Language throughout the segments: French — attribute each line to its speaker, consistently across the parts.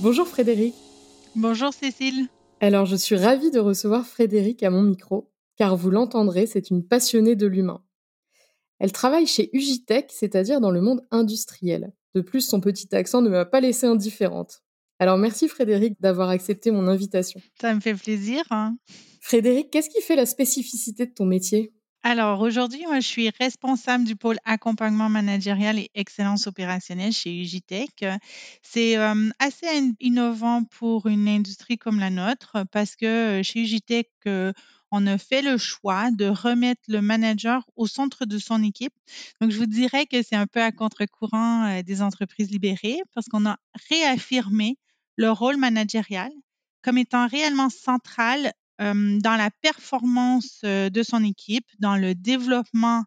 Speaker 1: Bonjour Frédéric.
Speaker 2: Bonjour Cécile.
Speaker 1: Alors je suis ravie de recevoir Frédéric à mon micro, car vous l'entendrez, c'est une passionnée de l'humain. Elle travaille chez Ugitech, c'est-à-dire dans le monde industriel. De plus, son petit accent ne m'a pas laissé indifférente. Alors merci Frédéric d'avoir accepté mon invitation.
Speaker 2: Ça me fait plaisir. Hein.
Speaker 1: Frédéric, qu'est-ce qui fait la spécificité de ton métier?
Speaker 2: Alors aujourd'hui, moi, je suis responsable du pôle accompagnement managérial et excellence opérationnelle chez Ugitech. C'est assez innovant pour une industrie comme la nôtre parce que chez Ugitech, on a fait le choix de remettre le manager au centre de son équipe. Donc, je vous dirais que c'est un peu à contre-courant des entreprises libérées parce qu'on a réaffirmé le rôle managérial comme étant réellement central dans la performance de son équipe, dans le développement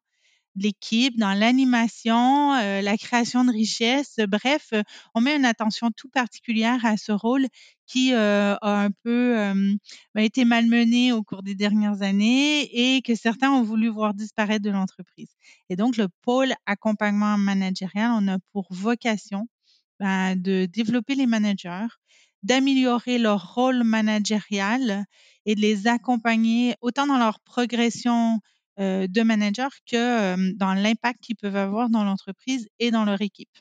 Speaker 2: de l'équipe, dans l'animation, la création de richesses. Bref, on met une attention tout particulière à ce rôle qui a un peu bah, été malmené au cours des dernières années et que certains ont voulu voir disparaître de l'entreprise. Et donc, le pôle accompagnement managérial, on a pour vocation ben, de développer les managers, d'améliorer leur rôle managérial et de les accompagner autant dans leur progression de manager que dans l'impact qu'ils peuvent avoir dans l'entreprise et dans leur équipe.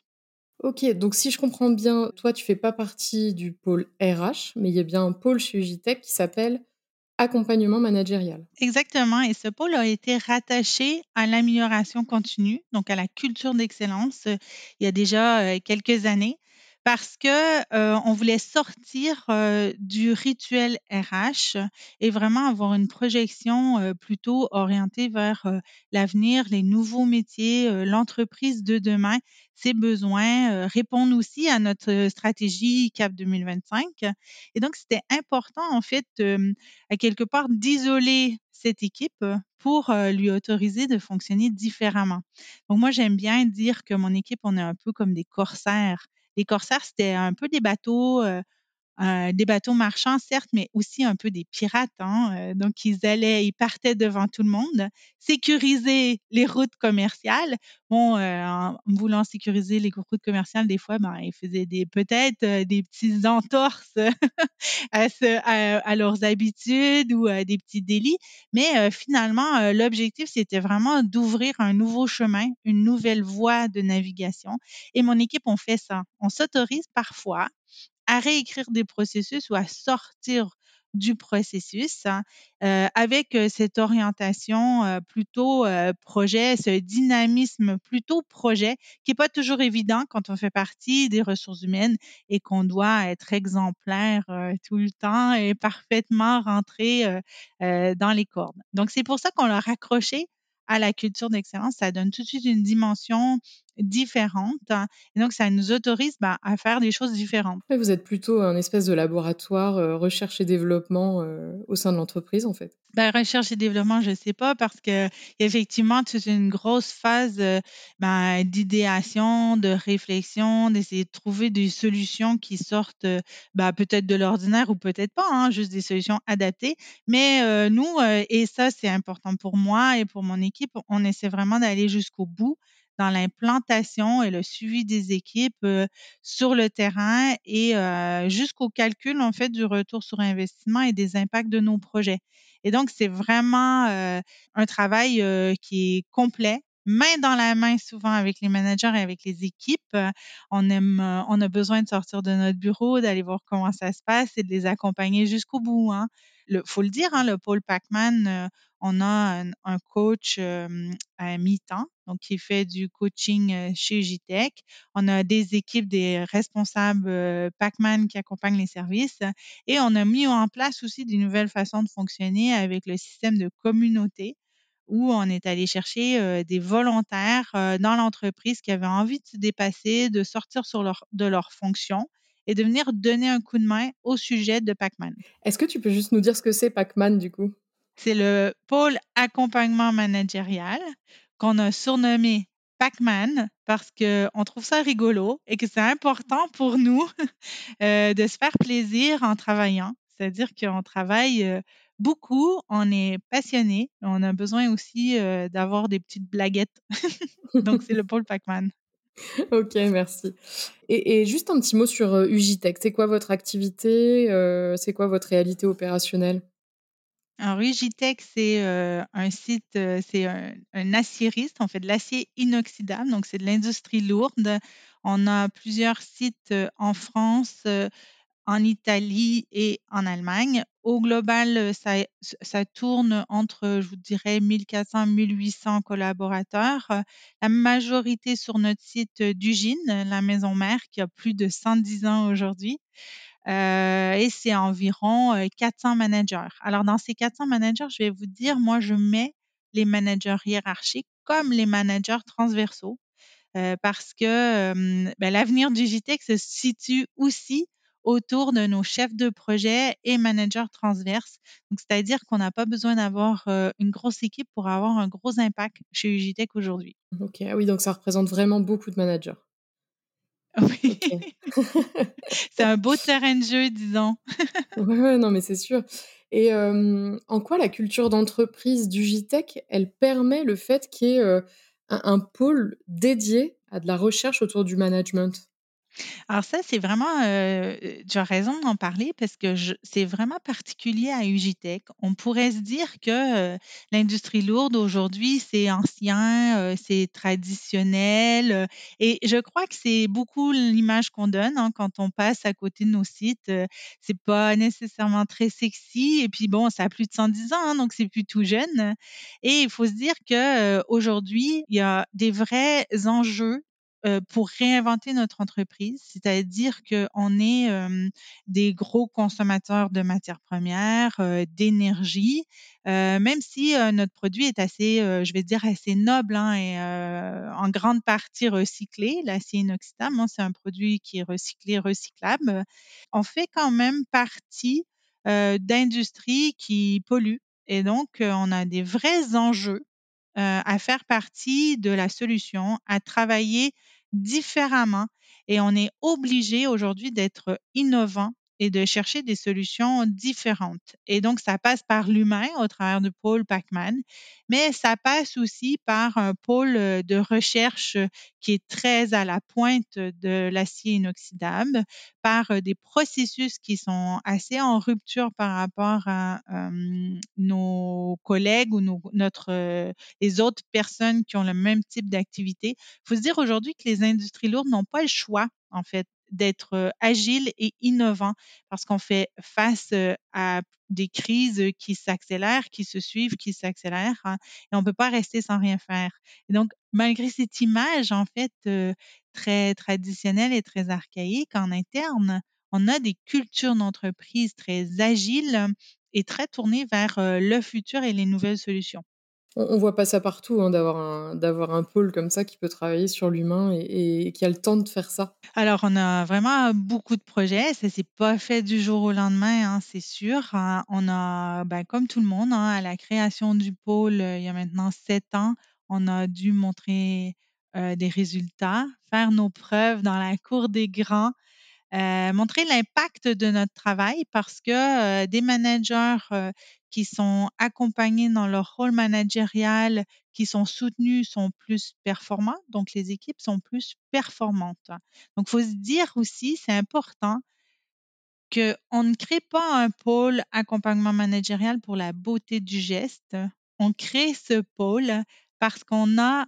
Speaker 1: Ok, donc si je comprends bien, toi, tu fais pas partie du pôle RH, mais il y a bien un pôle chez Ugitech qui s'appelle accompagnement managérial.
Speaker 2: Exactement, et ce pôle a été rattaché à l'amélioration continue, donc à la culture d'excellence, il y a déjà quelques années parce que on voulait sortir du rituel RH et vraiment avoir une projection plutôt orientée vers l'avenir, les nouveaux métiers, l'entreprise de demain, ses besoins, répondre aussi à notre stratégie CAP 2025. Et donc, c'était important, en fait, à quelque part, d'isoler cette équipe pour lui autoriser de fonctionner différemment. Donc, moi, j'aime bien dire que mon équipe, on est un peu comme des corsaires les corsaires, c'était un peu des bateaux, des bateaux marchands, certes, mais aussi un peu des pirates. Hein, donc, ils allaient, ils partaient devant tout le monde, sécuriser les routes commerciales. Bon, en voulant sécuriser les routes commerciales, des fois, ben, ils faisaient des peut-être des petits entorses à, à, leurs habitudes ou à des petits délits. Mais finalement, l'objectif, c'était vraiment d'ouvrir un nouveau chemin, une nouvelle voie de navigation. Et mon équipe, on fait ça. On s'autorise parfois à réécrire des processus ou à sortir du processus hein, avec cette orientation plutôt projet, ce dynamisme plutôt projet qui n'est pas toujours évident quand on fait partie des ressources humaines et qu'on doit être exemplaire tout le temps et parfaitement rentrer dans les cordes. Donc c'est pour ça qu'on l'a raccroché à la culture d'excellence, ça donne tout de suite une dimension différente. Hein, et donc, ça nous autorise bah, à faire des choses différentes.
Speaker 1: Vous êtes plutôt un espèce de laboratoire euh, recherche et développement euh, au sein de l'entreprise, en fait.
Speaker 2: Ben, recherche et développement, je ne sais pas, parce que effectivement, c'est une grosse phase euh, ben, d'idéation, de réflexion, d'essayer de trouver des solutions qui sortent ben, peut-être de l'ordinaire ou peut-être pas, hein, juste des solutions adaptées. Mais nous, et ça, c'est important pour moi et pour mon équipe, on essaie vraiment d'aller jusqu'au bout dans l'implantation et le suivi des équipes sur le terrain et jusqu'au calcul en fait du retour sur investissement et des impacts de nos projets. Et donc c'est vraiment un travail qui est complet main dans la main souvent avec les managers et avec les équipes. On aime, on a besoin de sortir de notre bureau, d'aller voir comment ça se passe et de les accompagner jusqu'au bout. Hein. Faut le dire, hein, le pôle Pacman, on a un, coach à mi-temps, donc qui fait du coaching chez Ugitech. On a des équipes, des responsables Pacman qui accompagnent les services et on a mis en place aussi des nouvelles façons de fonctionner avec le système de communauté où on est allé chercher des volontaires dans l'entreprise qui avaient envie de se dépasser, de sortir sur leur, de leurs fonctions et de venir donner un coup de main au sujet de Pacman.
Speaker 1: Est-ce que tu peux juste nous dire ce que c'est Pacman du coup?
Speaker 2: C'est le pôle accompagnement managérial qu'on a surnommé Pac-Man parce qu'on trouve ça rigolo et que c'est important pour nous de se faire plaisir en travaillant. C'est-à-dire qu'on travaille beaucoup, on est passionné, on a besoin aussi d'avoir des petites blaguettes. Donc, c'est le pôle Pac-Man.
Speaker 1: ok, merci. Et, juste un petit mot sur Ugitech. C'est quoi votre activité C'est quoi votre réalité opérationnelle?
Speaker 2: Alors, Ugitech, c'est un site, c'est un, un, aciériste. On fait de l'acier inoxydable, donc c'est de l'industrie lourde. On a plusieurs sites en France, en Italie et en Allemagne. Au global, ça, ça tourne entre, je vous dirais, 1400, 1800 collaborateurs. La majorité sur notre site d'Ugine, la maison mère, qui a plus de 110 ans aujourd'hui. Euh, et c'est environ 400 managers. Alors, dans ces 400 managers, je vais vous dire, moi, je mets les managers hiérarchiques comme les managers transversaux parce que ben, l'avenir du JTEC se situe aussi autour de nos chefs de projet et managers transverses. Donc, c'est-à-dire qu'on n'a pas besoin d'avoir une grosse équipe pour avoir un gros impact chez UGTech aujourd'hui.
Speaker 1: Ok, ah oui, donc ça représente vraiment beaucoup de managers.
Speaker 2: Oui, c'est un beau terrain de jeu, disons.
Speaker 1: ouais, non, mais c'est sûr. Et en quoi la culture d'entreprise du JTech, elle permet le fait qu'il y ait un, pôle dédié à de la recherche autour du management?
Speaker 2: Alors ça, c'est vraiment, euh, tu as raison d'en parler parce que c'est vraiment particulier à Ugitech. On pourrait se dire que l'industrie lourde aujourd'hui, c'est ancien, c'est traditionnel. et je crois que c'est beaucoup l'image qu'on donne hein, quand on passe à côté de nos sites. c'est pas nécessairement très sexy. Et puis bon, ça a plus de 110 ans, hein, donc c'est plus tout jeune. Et il faut se dire que aujourd'hui, il y a des vrais enjeux pour réinventer notre entreprise, c'est-à-dire qu'on est des gros consommateurs de matières premières, d'énergie, même si notre produit est assez, je vais dire, assez noble hein, et en grande partie recyclé. L'acier inoxydable, hein, c'est un produit qui est recyclé, recyclable. On fait quand même partie d'industries qui polluent. Et donc, on a des vrais enjeux à faire partie de la solution, à travailler différemment. Et on est obligé aujourd'hui d'être innovant et de chercher des solutions différentes. Et donc, ça passe par l'humain au travers du pôle Pacman, mais ça passe aussi par un pôle de recherche qui est très à la pointe de l'acier inoxydable, par des processus qui sont assez en rupture par rapport à nos collègues ou notre, les autres personnes qui ont le même type d'activité. Il faut se dire aujourd'hui que les industries lourdes n'ont pas le choix, en fait, d'être agile et innovant parce qu'on fait face à des crises qui s'accélèrent, qui se suivent, qui s'accélèrent hein, et on ne peut pas rester sans rien faire. Et donc, malgré cette image, en fait, très traditionnelle et très archaïque en interne, on a des cultures d'entreprise très agiles et très tournées vers le futur et les nouvelles solutions.
Speaker 1: On, voit pas ça partout, hein, d'avoir un, d'avoir un pôle comme ça qui peut travailler sur l'humain et, qui a le temps de faire ça.
Speaker 2: Alors, on a vraiment beaucoup de projets. Ça s'est pas fait du jour au lendemain, hein, c'est sûr. Hein. On a, ben, comme tout le monde, à la création du pôle, il y a maintenant sept ans, on a dû montrer des résultats, faire nos preuves dans la cour des grands. montrer l'impact de notre travail parce que des managers qui sont accompagnés dans leur rôle managérial, qui sont soutenus, sont plus performants. Donc, les équipes sont plus performantes. Donc, il faut se dire aussi, c'est important qu'on ne crée pas un pôle accompagnement managérial pour la beauté du geste. On crée ce pôle parce qu'on a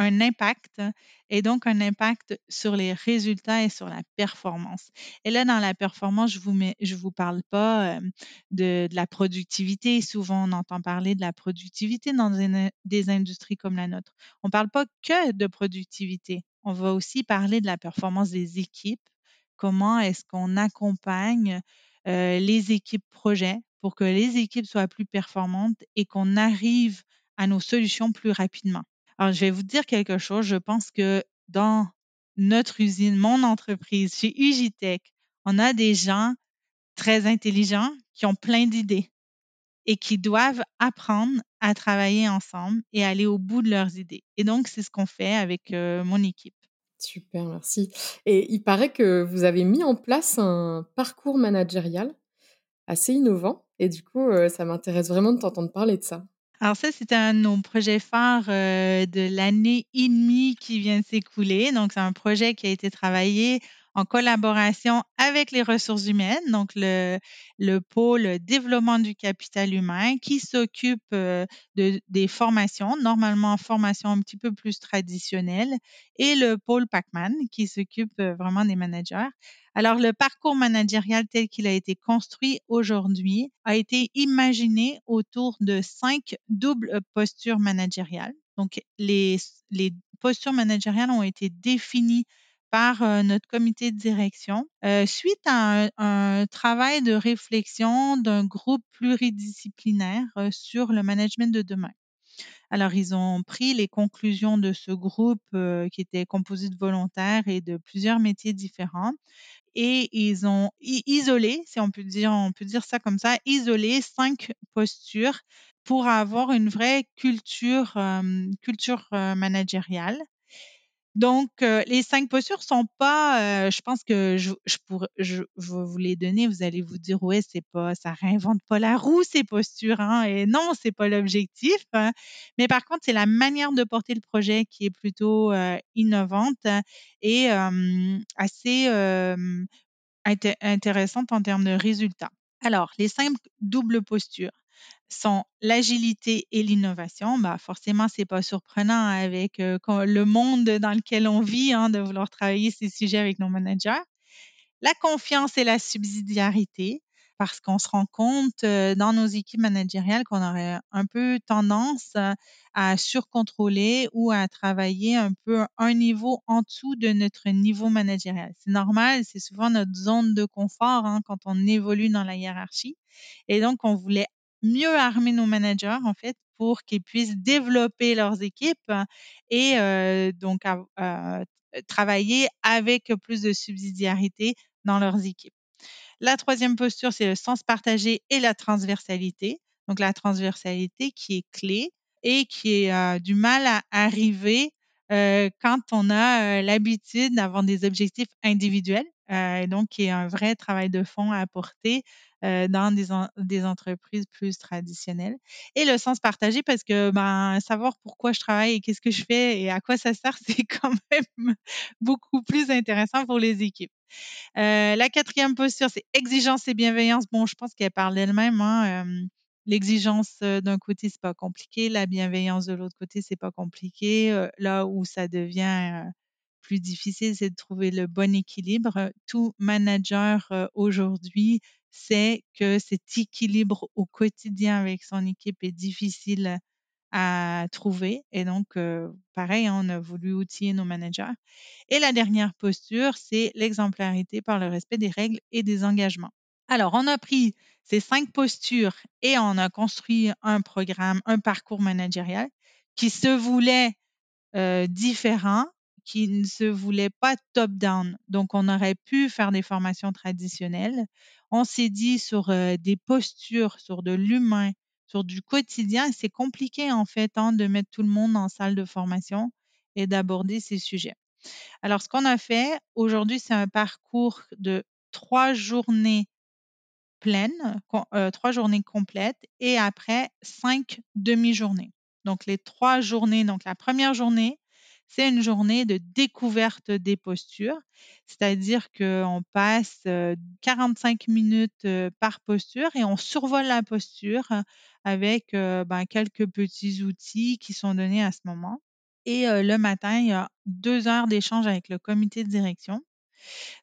Speaker 2: un impact et donc un impact sur les résultats et sur la performance. Et là, dans la performance, je vous je vous parle pas de, la productivité. Souvent, on entend parler de la productivité dans des, industries comme la nôtre. On ne parle pas que de productivité. On va aussi parler de la performance des équipes. Comment est-ce qu'on accompagne les équipes projets pour que les équipes soient plus performantes et qu'on arrive à nos solutions plus rapidement. Alors, je vais vous dire quelque chose. Je pense que dans notre usine, mon entreprise, chez Ugitech, on a des gens très intelligents qui ont plein d'idées et qui doivent apprendre à travailler ensemble et aller au bout de leurs idées. Et donc, c'est ce qu'on fait avec euh, mon équipe.
Speaker 1: Super, merci. Et il paraît que vous avez mis en place un parcours managérial assez innovant. Et du coup, euh, ça m'intéresse vraiment de t'entendre parler de ça.
Speaker 2: Alors ça, c'est un de nos projets phares euh, de l'année et demie qui vient de s'écouler. Donc, c'est un projet qui a été travaillé en collaboration avec les ressources humaines, donc le, le pôle développement du capital humain qui s'occupe euh, de, des formations, normalement formations un petit peu plus traditionnelles, et le pôle Pacman qui s'occupe euh, vraiment des managers. Alors, le parcours managérial tel qu'il a été construit aujourd'hui a été imaginé autour de cinq doubles postures managériales. Donc, les postures managériales ont été définies par euh, notre comité de direction euh, suite à un, travail de réflexion d'un groupe pluridisciplinaire euh, sur le management de demain. Alors, ils ont pris les conclusions de ce groupe qui était composé de volontaires et de plusieurs métiers différents et ils ont isolé, si on peut dire, on peut dire ça comme ça, isolé cinq postures pour avoir une vraie culture, culture managériale. Donc, les cinq postures sont pas, je pense que je, je pourrais, je, vais vous les donner, vous allez vous dire, ouais, c'est pas, ça réinvente pas la roue, ces postures, hein, et non, c'est pas l'objectif. Hein. mais par contre, c'est la manière de porter le projet qui est plutôt innovante et assez intéressante en termes de résultats. Alors, les cinq doubles postures sont l'agilité et l'innovation. Bah, forcément, c'est pas surprenant avec le monde dans lequel on vit hein, de vouloir travailler ces sujets avec nos managers. La confiance et la subsidiarité, parce qu'on se rend compte dans nos équipes managériales qu'on aurait un peu tendance à surcontrôler ou à travailler un peu un niveau en dessous de notre niveau managérial. C'est normal, c'est souvent notre zone de confort hein, quand on évolue dans la hiérarchie. Et donc, on voulait mieux armer nos managers, en fait, pour qu'ils puissent développer leurs équipes et donc travailler avec plus de subsidiarité dans leurs équipes. La troisième posture, c'est le sens partagé et la transversalité. Donc la transversalité qui est clé et qui a du mal à arriver quand on a l'habitude d'avoir des objectifs individuels. Et donc, qui est un vrai travail de fond à apporter dans des, des, entreprises plus traditionnelles. Et le sens partagé, parce que ben, savoir pourquoi je travaille et qu'est-ce que je fais et à quoi ça sert, c'est quand même beaucoup plus intéressant pour les équipes. Euh, la quatrième posture, c'est exigence et bienveillance. Bon, je pense qu'elle parle d'elle-même. Hein, L'exigence d'un côté, c'est pas compliqué. La bienveillance de l'autre côté, c'est pas compliqué. là où ça devient plus difficile, c'est de trouver le bon équilibre. Tout manager aujourd'hui sait que cet équilibre au quotidien avec son équipe est difficile à trouver. Et donc, pareil, hein, on a voulu outiller nos managers. Et la dernière posture, c'est l'exemplarité par le respect des règles et des engagements. Alors, on a pris ces cinq postures et on a construit un programme, un parcours managérial qui se voulait différent, qui ne se voulait pas top-down. Donc, on aurait pu faire des formations traditionnelles. On s'est dit sur des postures, sur de l'humain, sur du quotidien. C'est compliqué, en fait, hein, de mettre tout le monde en salle de formation et d'aborder ces sujets. Alors, ce qu'on a fait aujourd'hui, c'est un parcours de trois journées pleines, euh, trois journées complètes et après cinq demi-journées. Donc, les trois journées, donc la première journée, c'est une journée de découverte des postures, c'est-à-dire qu'on passe 45 minutes par posture et on survole la posture avec ben, quelques petits outils qui sont donnés à ce moment. Et le matin, il y a deux heures d'échange avec le comité de direction.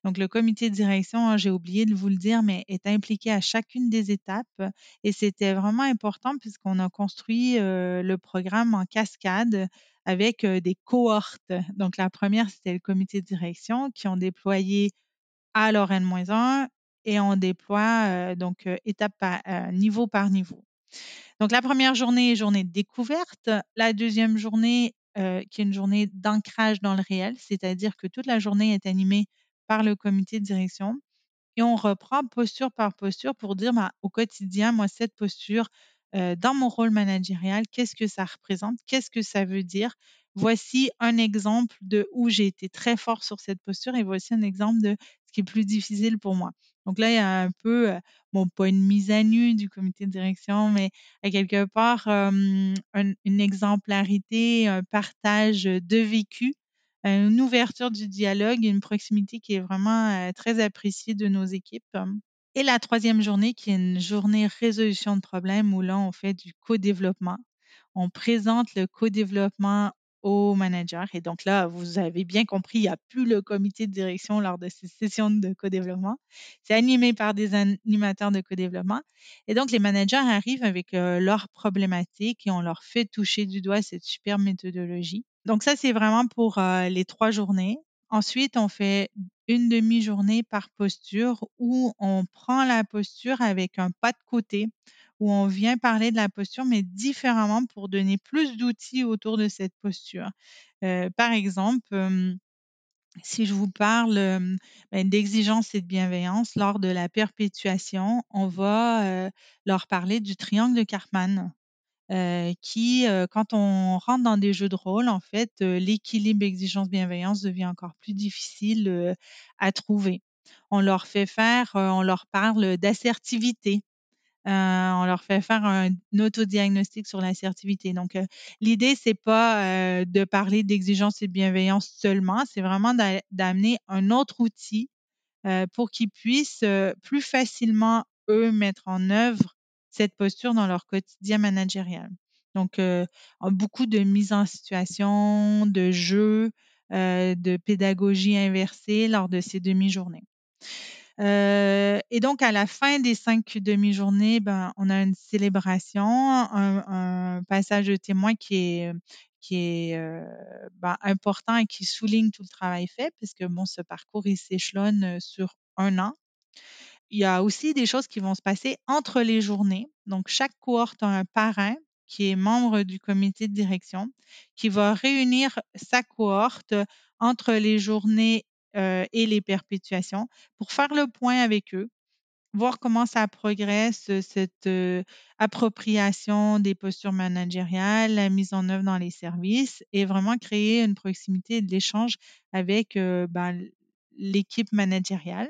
Speaker 2: Donc, le comité de direction, hein, j'ai oublié de vous le dire, mais est impliqué à chacune des étapes. Et c'était vraiment important puisqu'on a construit le programme en cascade avec des cohortes. Donc, la première, c'était le comité de direction qui ont déployé à leur N-1 et on déploie donc étape niveau par niveau. Donc la première journée est journée de découverte. La deuxième journée, euh, qui est une journée d'ancrage dans le réel, c'est-à-dire que toute la journée est animée par le comité de direction. Et on reprend posture par posture pour dire bah, au quotidien, moi, cette posture, dans mon rôle managérial, qu'est-ce que ça représente, qu'est-ce que ça veut dire? Voici un exemple de où j'ai été très fort sur cette posture et voici un exemple de ce qui est plus difficile pour moi. Donc là, il y a un peu, bon, pas une mise à nu du comité de direction, mais à quelque part, une exemplarité, un partage de vécu une ouverture du dialogue, une proximité qui est vraiment très appréciée de nos équipes. Et la troisième journée, qui est une journée résolution de problèmes, où là, on fait du co-développement. On présente le co-développement au manager. Et donc là, vous avez bien compris, il n'y a plus le comité de direction lors de ces sessions de co-développement. C'est animé par des animateurs de co-développement. Et donc, les managers arrivent avec leurs problématiques et on leur fait toucher du doigt cette super méthodologie. Donc ça, c'est vraiment pour les trois journées. Ensuite, on fait une demi-journée par posture où on prend la posture avec un pas de côté, où on vient parler de la posture, mais différemment pour donner plus d'outils autour de cette posture. par exemple, si je vous parle ben, d'exigence et de bienveillance lors de la perpétuation, on va leur parler du triangle de Karpman qui, quand on rentre dans des jeux de rôle, en fait, l'équilibre exigence-bienveillance devient encore plus difficile à trouver. On leur fait faire, on leur parle d'assertivité. on leur fait faire un, autodiagnostic sur l'assertivité. Donc, l'idée, c'est pas de parler d'exigence et de bienveillance seulement, c'est vraiment d'amener un autre outil pour qu'ils puissent plus facilement, eux, mettre en œuvre cette posture dans leur quotidien managérial. Donc, beaucoup de mise en situation, de jeux, de pédagogie inversée lors de ces demi-journées. et donc, à la fin des cinq demi-journées, ben, on a une célébration, un, passage de témoin qui est, qui est ben, important et qui souligne tout le travail fait, puisque bon, ce parcours, il s'échelonne sur un an. Il y a aussi des choses qui vont se passer entre les journées. Donc, chaque cohorte a un parrain qui est membre du comité de direction, qui va réunir sa cohorte entre les journées euh, et les perpétuations pour faire le point avec eux, voir comment ça progresse, cette euh, appropriation des postures managériales, la mise en œuvre dans les services et vraiment créer une proximité de l'échange avec euh, ben, l'équipe managériale.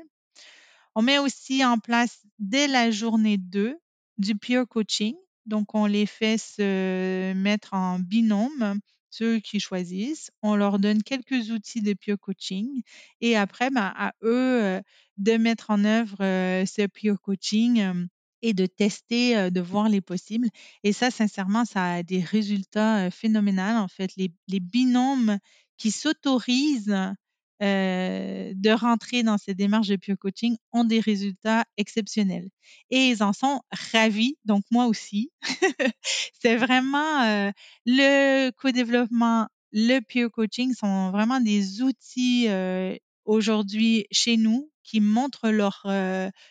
Speaker 2: On met aussi en place dès la journée 2 du peer coaching. Donc, on les fait se mettre en binôme, ceux qui choisissent. On leur donne quelques outils de peer coaching et après, ben, à eux euh, de mettre en œuvre euh, ce peer coaching euh, et de tester, de voir les possibles. Et ça, sincèrement, ça a des résultats phénoménaux. En fait, les, les binômes qui s'autorisent euh, de rentrer dans ces démarches de peer coaching ont des résultats exceptionnels. Et ils en sont ravis, donc moi aussi. c'est vraiment euh, le co-développement, le peer coaching sont vraiment des outils euh, aujourd'hui chez nous qui montrent leur,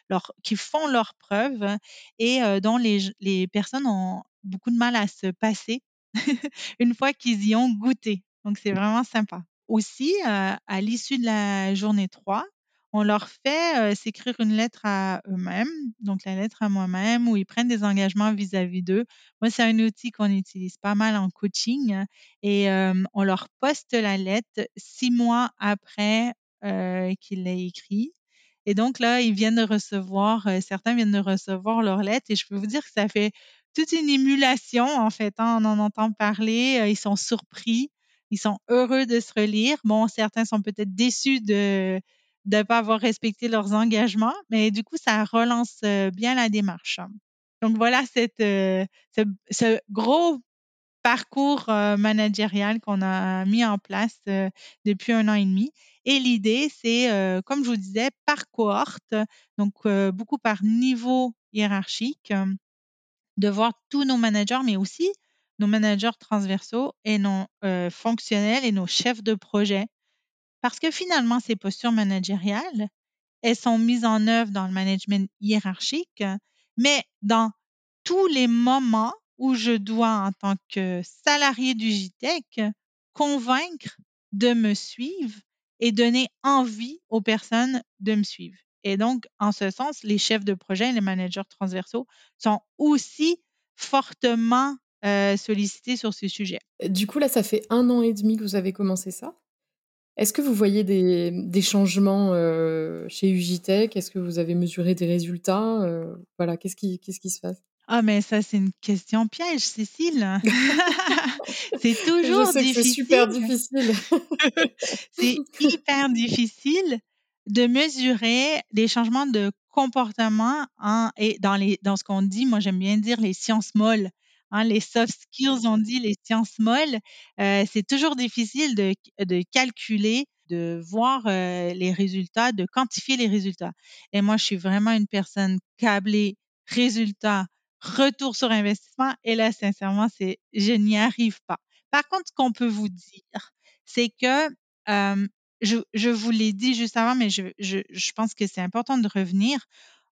Speaker 2: leur qui font leurs preuves et dont les, les personnes ont beaucoup de mal à se passer une fois qu'ils y ont goûté. Donc c'est vraiment sympa aussi, à l'issue de la journée 3, on leur fait s'écrire une lettre à eux-mêmes, donc la lettre à moi-même, où ils prennent des engagements vis-à-vis d'eux. Moi, c'est un outil qu'on utilise pas mal en coaching et on leur poste la lettre six mois après qu'ils l'aient écrit. Et donc là, ils viennent de recevoir, certains viennent de recevoir leur lettre et je peux vous dire que ça fait toute une émulation en fait. Hein, on en entend parler, ils sont surpris. Ils sont heureux de se relire. Bon, certains sont peut-être déçus de ne pas avoir respecté leurs engagements, mais du coup, ça relance euh, bien la démarche. Donc voilà cette, euh, ce, gros parcours euh, managérial qu'on a mis en place depuis un an et demi. Et l'idée, c'est, comme je vous disais, par cohorte, donc beaucoup par niveau hiérarchique, de voir tous nos managers, mais aussi nos managers transversaux et nos euh, fonctionnels et nos chefs de projet. Parce que finalement, ces postures managériales, elles sont mises en œuvre dans le management hiérarchique, mais dans tous les moments où je dois, en tant que salarié du JTEC, convaincre de me suivre et donner envie aux personnes de me suivre. Et donc, en ce sens, les chefs de projet, les managers transversaux sont aussi fortement euh, sollicités sur ce sujet.
Speaker 1: Du coup, là, ça fait un an et demi que vous avez commencé ça. Est-ce que vous voyez des, des changements euh, chez Ugitech? Est-ce que vous avez mesuré des résultats euh, Voilà, qu'est-ce qui, qu'est-ce qui se passe?
Speaker 2: Ah, mais ça, c'est une question piège, Cécile. c'est toujours
Speaker 1: Je sais
Speaker 2: difficile.
Speaker 1: C'est super difficile.
Speaker 2: c'est hyper difficile de mesurer les changements de comportement hein, et dans, les, dans ce qu'on dit, moi j'aime bien dire les sciences molles. Hein, les soft skills, on dit les sciences molles. Euh, c'est toujours difficile de, de, calculer, de voir euh, les résultats, de quantifier les résultats. Et moi, je suis vraiment une personne câblée résultats, retour sur investissement. Et là, sincèrement, c'est je n'y arrive pas. Par contre, ce qu'on peut vous dire, c'est que euh, je, je, vous l'ai dit juste avant, mais je, je, je pense que c'est important de revenir.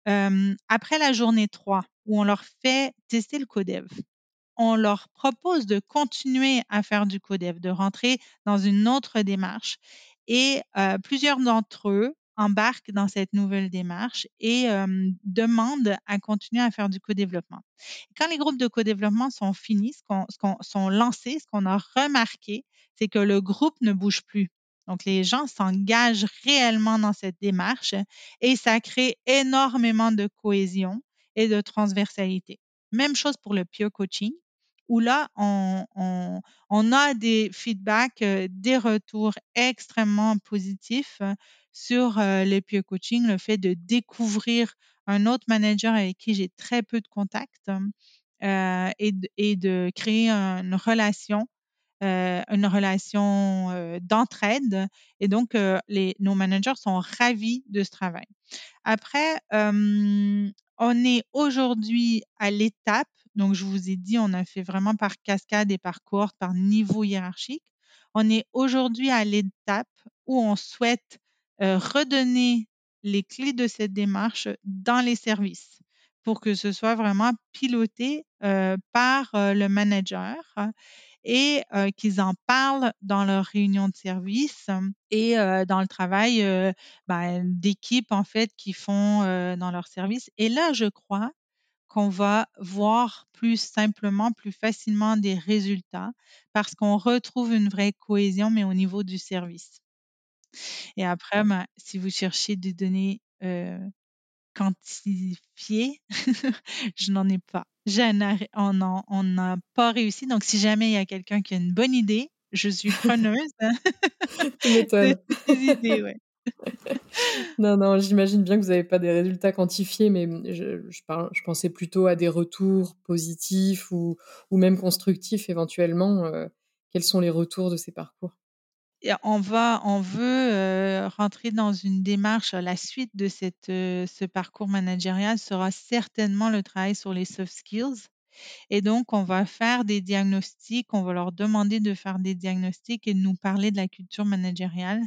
Speaker 2: Euh, après la journée 3, où on leur fait tester le codev, on leur propose de continuer à faire du codev, de rentrer dans une autre démarche. Et euh, plusieurs d'entre eux embarquent dans cette nouvelle démarche et demandent à continuer à faire du co-développement. Quand les groupes de co-développement sont finis, ce qu'on, ce qu'on, sont lancés, ce qu'on a remarqué, c'est que le groupe ne bouge plus. Donc, les gens s'engagent réellement dans cette démarche et ça crée énormément de cohésion et de transversalité. Même chose pour le peer coaching, où là, on, a des feedbacks, euh, des retours extrêmement positifs sur euh, le peer coaching, le fait de découvrir un autre manager avec qui j'ai très peu de contact euh, et, de, créer une relation euh, une relation euh, d'entraide. Et donc, euh, les, nos managers sont ravis de ce travail. Après, on est aujourd'hui à l'étape, donc je vous ai dit, on a fait vraiment par cascade et par cohorte, par niveau hiérarchique. On est aujourd'hui à l'étape où on souhaite redonner les clés de cette démarche dans les services pour que ce soit vraiment piloté par le manager et qu'ils en parlent dans leurs réunions de service et dans le travail ben, d'équipe en fait qui font dans leur service. Et là, je crois qu'on va voir plus simplement, plus facilement des résultats parce qu'on retrouve une vraie cohésion, mais au niveau du service. Et après, ben, si vous cherchez des données quantifiées, je n'en ai pas on n'a pas réussi. Donc, si jamais il y a quelqu'un qui a une bonne idée, je suis preneuse
Speaker 1: idées. Ouais. non, non, j'imagine bien que vous n'avez pas des résultats quantifiés, mais je, pensais plutôt à des retours positifs ou, ou même constructifs éventuellement. Euh, quels sont les retours de ces parcours?
Speaker 2: On va, on veut euh, rentrer dans une démarche. La suite de cette, euh, ce parcours managérial sera certainement le travail sur les soft skills. Et donc, on va faire des diagnostics, on va leur demander de faire des diagnostics et de nous parler de la culture managériale,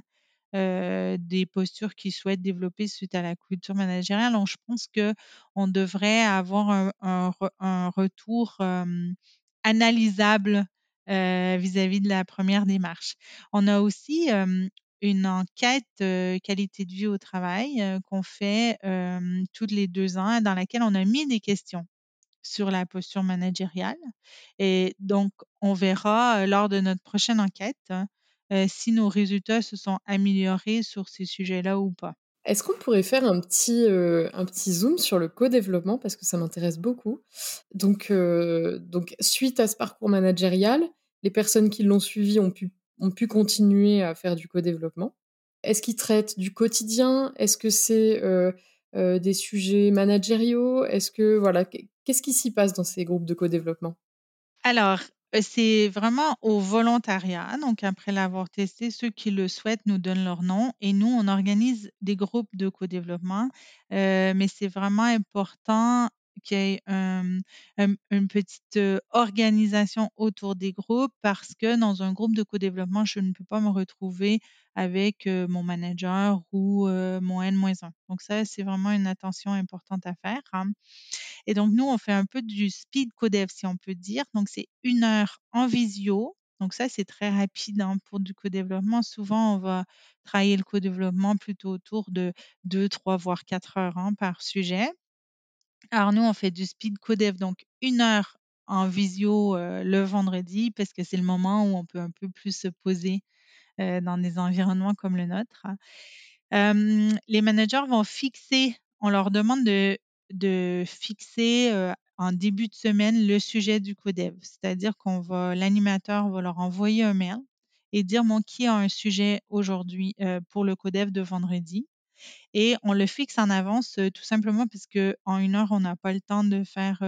Speaker 2: euh, des postures qu'ils souhaitent développer suite à la culture managériale. Donc, je pense qu'on devrait avoir un, retour analysable euh, vis-à-vis de la première démarche. On a aussi une enquête qualité de vie au travail qu'on fait tous les deux ans dans laquelle on a mis des questions sur la posture managériale. Et donc, on verra lors de notre prochaine enquête si nos résultats se sont améliorés sur ces sujets-là ou pas.
Speaker 1: Est-ce qu'on pourrait faire un petit, euh, un petit zoom sur le co-développement? Parce que ça m'intéresse beaucoup. Donc, euh, donc, suite à ce parcours managérial, les personnes qui l'ont suivi ont pu, ont pu continuer à faire du co-développement. Est-ce qu'ils traitent du quotidien? Est-ce que c'est euh, des sujets managériaux? Est-ce que voilà, qu'est-ce qui s'y passe dans ces groupes de co-développement?
Speaker 2: Alors, c'est vraiment au volontariat. Donc, après l'avoir testé, ceux qui le souhaitent nous donnent leur nom et nous, on organise des groupes de co-développement. mais c'est vraiment important qu'il y ait un- un- une petite organisation autour des groupes parce que dans un groupe de co-développement, je ne peux pas me retrouver avec mon manager ou mon N-1. Donc ça, c'est vraiment une attention importante à faire. hein. Et donc, nous, on fait un peu du speed codev, si on peut dire. Donc, c'est une heure en visio. Donc, ça, c'est très rapide hein, pour du co-développement. Souvent, on va travailler le co-développement plutôt autour de deux, trois, voire quatre heures hein, par sujet. Nous, on fait du speed codev, donc une heure en visio euh, le vendredi, parce que c'est le moment où on peut un peu plus se poser euh, dans des environnements comme le nôtre. Les managers vont fixer, on leur demande de, fixer euh, en début de semaine le sujet du codev. C'est-à-dire qu'on va, l'animateur va leur envoyer un mail et dire mon qui a un sujet aujourd'hui pour le codev de vendredi? Et on le fixe en avance euh, tout simplement parce que en une heure, on n'a pas le temps de faire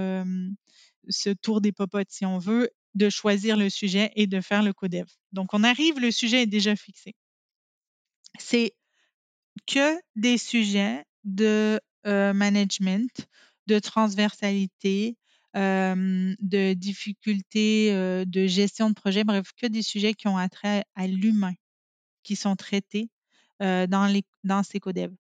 Speaker 2: ce tour des popotes si on veut, de choisir le sujet et de faire le codev. Donc on arrive, le sujet est déjà fixé. C'est que des sujets de euh, management, de transversalité, de difficultés euh, de gestion de projet, bref, que des sujets qui ont attrait à l'humain, qui sont traités euh, dans, ces codev.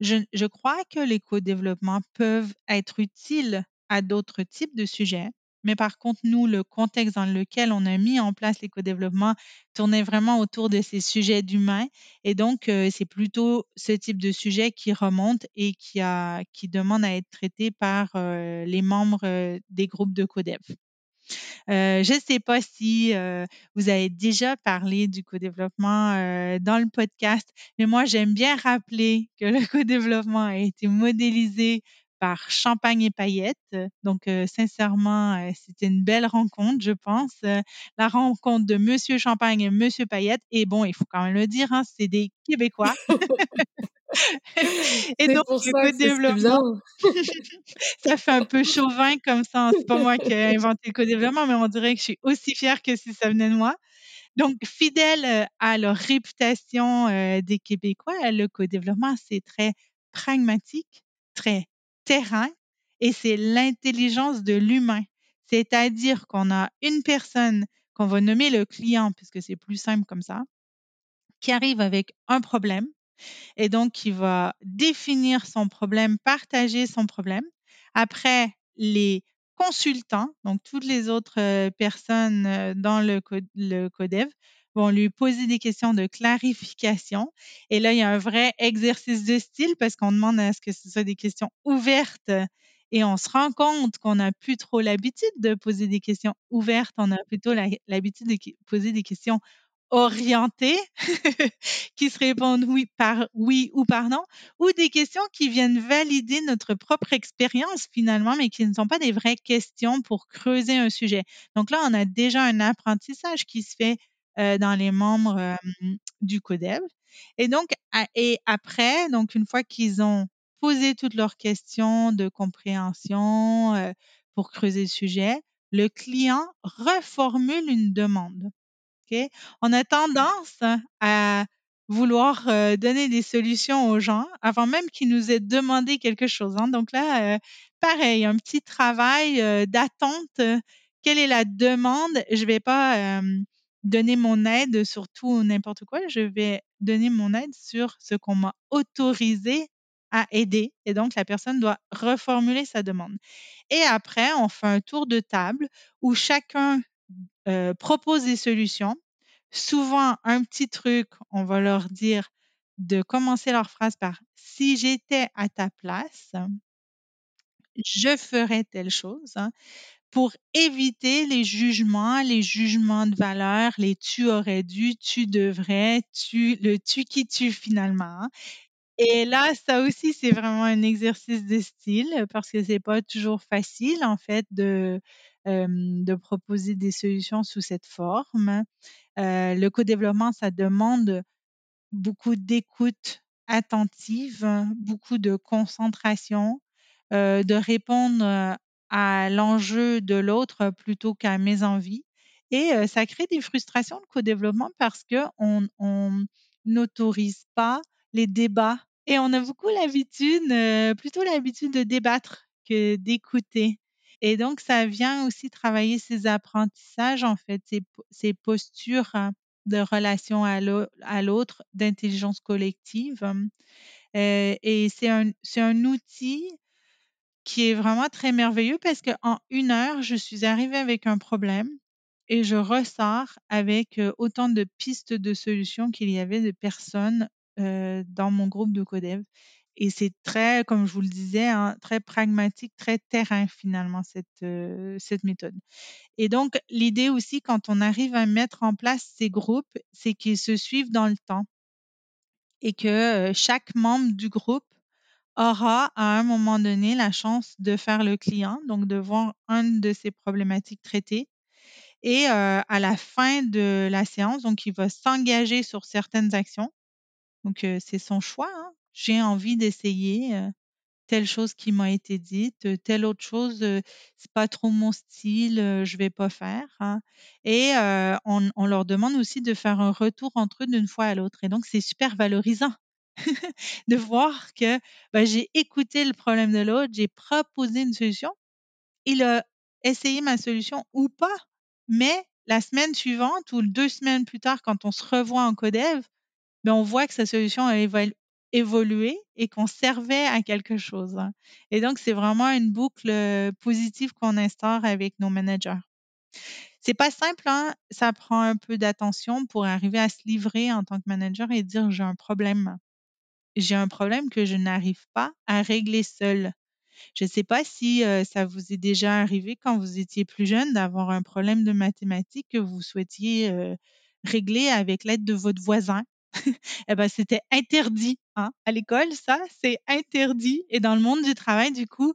Speaker 2: Je, je crois que les co-développements peuvent être utiles à d'autres types de sujets, mais par contre, nous, le contexte dans lequel on a mis en place les co-développements tournait vraiment autour de ces sujets d'humains. Et donc, euh, c'est plutôt ce type de sujet qui remonte et qui, demande à être traité par euh, les membres des groupes de codev. Euh, je ne sais pas si euh, vous avez déjà parlé du co-développement euh, dans le podcast, mais moi, j'aime bien rappeler que le co-développement a été modélisé par Champagne et Paillettes. Donc, euh, sincèrement, euh, c'était une belle rencontre, je pense. Euh, la rencontre de Monsieur Champagne et Monsieur Paillette. Et bon, il faut quand même le dire, hein, c'est des Québécois. et donc,
Speaker 1: pour ça que bien.
Speaker 2: ça fait un peu chauvin comme ça. hein. C'est pas moi qui ai inventé le co-développement, mais on dirait que je suis aussi fière que si ça venait de moi. Donc, fidèle à leur réputation euh, des Québécois, le co-développement, c'est très pragmatique, très terrain et c'est l'intelligence de l'humain. C'est-à-dire qu'on a une personne qu'on va nommer le client, puisque c'est plus simple comme ça, qui arrive avec un problème et donc il va définir son problème, partager son problème. Après, les consultants, donc toutes les autres euh, personnes euh, dans le, le codev, vont lui poser des questions de clarification. Et là, il y a un vrai exercice de style parce qu'on demande à ce que ce soit des questions ouvertes. Et on se rend compte qu'on n'a plus trop l'habitude de poser des questions ouvertes. On a plutôt l'habitude de poser des questions orientées qui se répondent oui par oui ou par non, ou des questions qui viennent valider notre propre expérience finalement, mais qui ne sont pas des vraies questions pour creuser un sujet. Donc là, on a déjà un apprentissage qui se fait dans les membres euh, du CODEV. Et donc, à- et après, donc une fois qu'ils ont posé toutes leurs questions de compréhension euh, pour creuser le sujet, le client reformule une demande. OK? On a tendance à vouloir euh, donner des solutions aux gens avant même qu'ils nous aient demandé quelque chose. hein. Donc là, euh, pareil, un petit travail euh, d'attente. euh, Quelle est la demande? Je vais pas euh, donner mon aide sur tout ou n'importe quoi. Je vais donner mon aide sur ce qu'on m'a autorisé à aider. Et donc, la personne doit reformuler sa demande. Et après, on fait un tour de table où chacun propose des solutions. Souvent, un petit truc, on va leur dire de commencer leur phrase par si j'étais à ta place, je ferais telle chose hein, pour éviter les jugements, les jugements de valeur, les tu aurais dû, tu devrais, tu, le tu qui tue finalement. hein. Et là, ça aussi, c'est vraiment un exercice de style parce que c'est pas toujours facile, en fait, de, euh, de proposer des solutions sous cette forme. Euh, le co-développement, ça demande beaucoup d'écoute attentive, beaucoup de concentration, euh, de répondre à l'enjeu de l'autre plutôt qu'à mes envies. Et euh, ça crée des frustrations de co-développement parce que on n'autorise pas les débats et on a beaucoup l'habitude, euh, plutôt l'habitude de débattre que d'écouter. Et donc, ça vient aussi travailler ces apprentissages, en fait, ces, postures hein, de relation à l'autre, d'intelligence collective. Euh, et c'est un, un outil qui est vraiment très merveilleux parce qu'en une heure, je suis arrivée avec un problème et je ressors avec autant de pistes de solutions qu'il y avait de personnes dans mon groupe de codev. Et c'est très, comme je vous le disais, hein, très pragmatique, très terrain finalement, cette, cette méthode. Et donc, l'idée aussi, quand on arrive à mettre en place ces groupes, c'est qu'ils se suivent dans le temps et que chaque membre du groupe aura à un moment donné la chance de faire le client, donc de voir une de ces problématiques traitées. Et à la fin de la séance, donc il va s'engager sur certaines actions. Donc c'est son choix. Hein j'ai envie d'essayer telle chose qui m'a été dite, telle autre chose, c'est pas trop mon style, je vais pas faire. Hein. Et on, leur demande aussi de faire un retour entre eux d'une fois à l'autre. Et donc, c'est super valorisant de voir que ben, j'ai écouté le problème de l'autre, j'ai proposé une solution, il a essayé ma solution ou pas, mais la semaine suivante ou deux semaines plus tard, quand on se revoit en codev, ben on voit que sa solution a évolué et qu'on servait à quelque chose. Et donc, c'est vraiment une boucle positive qu'on instaure avec nos managers. C'est pas simple, hein? ça prend un peu d'attention pour arriver à se livrer en tant que manager et dire j'ai un problème. J'ai un problème que je n'arrive pas à régler seul. Je ne sais pas si ça vous est déjà arrivé quand vous étiez plus jeune d'avoir un problème de mathématiques que vous souhaitiez régler avec l'aide de votre voisin eh ben, c'était interdit hein. à l'école, ça, c'est interdit. Et dans le monde du travail, du coup,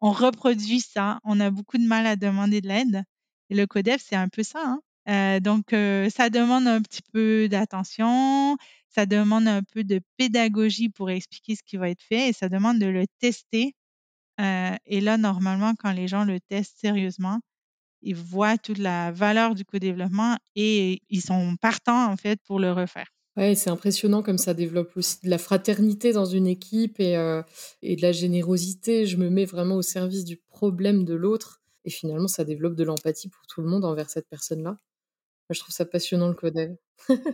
Speaker 2: on reproduit ça. On a beaucoup de mal à demander de l'aide. Et le CODEF, c'est un peu ça. Hein. Euh, donc, ça demande un petit peu d'attention, ça demande un peu de pédagogie pour expliquer ce qui va être fait et ça demande de le tester. Euh, et là, normalement, quand les gens le testent sérieusement, ils voient toute la valeur du co-développement et ils sont partants, en fait, pour le refaire.
Speaker 1: Ouais, c'est impressionnant comme ça développe aussi de la fraternité dans une équipe et, euh, et de la générosité. Je me mets vraiment au service du problème de l'autre et finalement ça développe de l'empathie pour tout le monde envers cette personne-là. Je trouve ça passionnant le codev.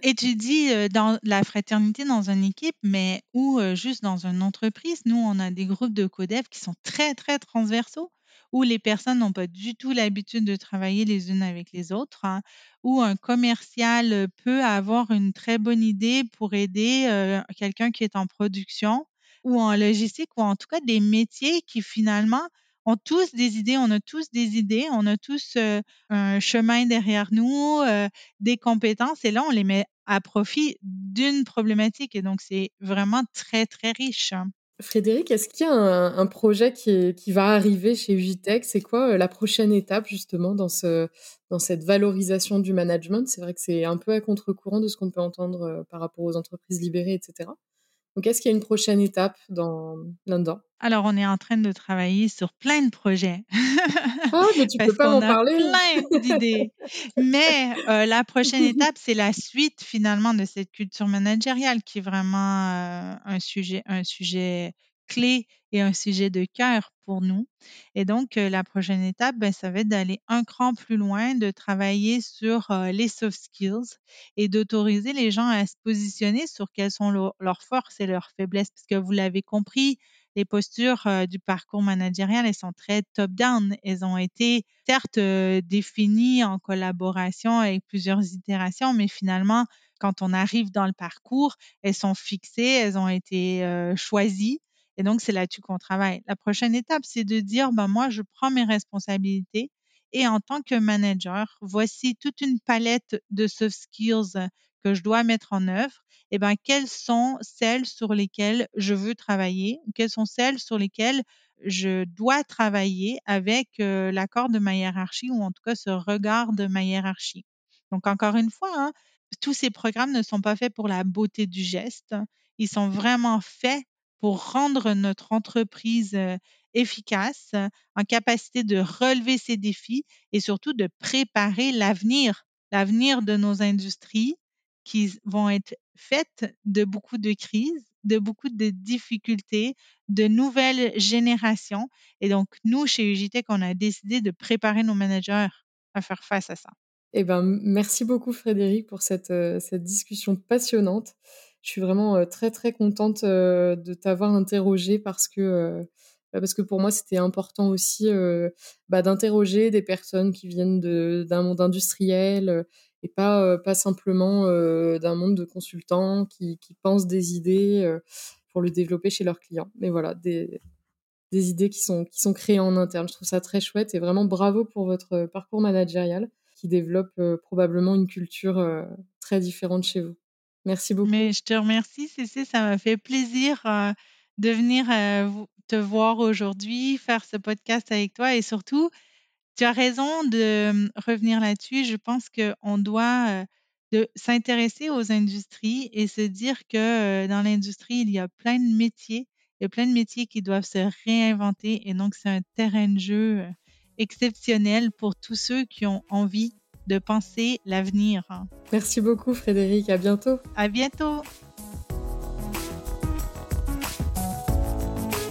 Speaker 2: et tu dis dans la fraternité dans une équipe, mais ou juste dans une entreprise, nous on a des groupes de codev qui sont très très transversaux où les personnes n'ont pas du tout l'habitude de travailler les unes avec les autres, hein, où un commercial peut avoir une très bonne idée pour aider quelqu'un qui est en production ou en logistique ou en tout cas des métiers qui finalement ont tous des idées, on a tous des idées, on a tous un chemin derrière nous, des compétences et là on les met à profit d'une problématique et donc c'est vraiment très très riche.
Speaker 1: Frédéric, est-ce qu'il y a un, projet qui, va arriver chez Ugitech C'est quoi euh, la prochaine étape justement dans, cette valorisation du management? C'est vrai que c'est un peu à contre-courant de ce qu'on peut entendre euh, par rapport aux entreprises libérées, etc. Donc, est-ce qu'il y a une prochaine étape dans, là-dedans?
Speaker 2: Alors, on est en train de travailler sur plein de projets.
Speaker 1: Ah, mais tu peux pas m'en parler.
Speaker 2: Plein d'idées. mais euh, la prochaine étape, c'est la suite finalement de cette culture managériale qui est vraiment euh, un sujet, un sujet clé et un sujet de cœur pour nous. Et donc, euh, la prochaine étape, ben, ça va être d'aller un cran plus loin, de travailler sur euh, les soft skills et d'autoriser les gens à se positionner sur quelles sont leurs forces et leurs faiblesses. Parce que vous l'avez compris, les postures euh, du parcours managérial, elles sont très top-down. Elles ont été certes définies en collaboration avec plusieurs itérations, mais finalement, quand on arrive dans le parcours, elles sont fixées, elles ont été choisies et donc, c'est là-dessus qu'on travaille. La prochaine étape, c'est de dire, ben, moi, je prends mes responsabilités et en tant que manager, voici toute une palette de soft skills que je dois mettre en œuvre. Et ben, quelles sont celles sur lesquelles je veux travailler? Quelles sont celles sur lesquelles je dois travailler avec euh, l'accord de ma hiérarchie ou en tout cas ce regard de ma hiérarchie? Donc, encore une fois, hein, tous ces programmes ne sont pas faits pour la beauté du geste. Ils sont vraiment faits pour rendre notre entreprise efficace, en capacité de relever ces défis et surtout de préparer l'avenir, l'avenir de nos industries qui vont être faites de beaucoup de crises, de beaucoup de difficultés, de nouvelles générations. Et donc, nous, chez Ugitech, on a décidé de préparer nos managers à faire face à ça.
Speaker 1: Eh ben, merci beaucoup Frédéric pour cette discussion passionnante. Je suis vraiment très très contente de t'avoir interrogé parce que bah, parce que pour moi c'était important aussi bah, d'interroger des personnes qui viennent d'un monde industriel et pas pas simplement d'un monde de consultants qui, qui pensent des idées pour le développer chez leurs clients. Mais voilà, des, des idées qui sont, qui sont créées en interne. Je trouve ça très chouette et vraiment bravo pour votre parcours managérial qui développe probablement une culture très différente chez vous. Merci beaucoup.
Speaker 2: Mais je te remercie, Cécile. Ça m'a fait plaisir euh, de venir te voir aujourd'hui, faire ce podcast avec toi et surtout, tu as raison de revenir là-dessus. Je pense qu'on doit de s'intéresser aux industries et se dire que dans l'industrie, il y a plein de métiers. Il y a plein de métiers qui doivent se réinventer et donc c'est un terrain de jeu exceptionnel pour tous ceux qui ont envie de penser l'avenir.
Speaker 1: Merci beaucoup Frédéric, à bientôt.
Speaker 2: À bientôt.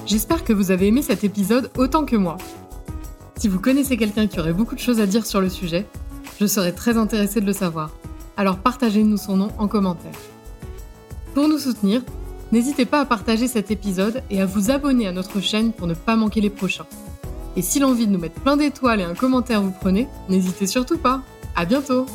Speaker 1: J'espère que vous avez aimé cet épisode autant que moi. Si vous connaissez quelqu'un qui aurait beaucoup de choses à dire sur le sujet, je serais très intéressée de le savoir. Alors partagez-nous son nom en commentaire. Pour nous soutenir, n'hésitez pas à partager cet épisode et à vous abonner à notre chaîne pour ne pas manquer les prochains. Et si l'envie de nous mettre plein d'étoiles et un commentaire vous prenez, n'hésitez surtout pas. À bientôt!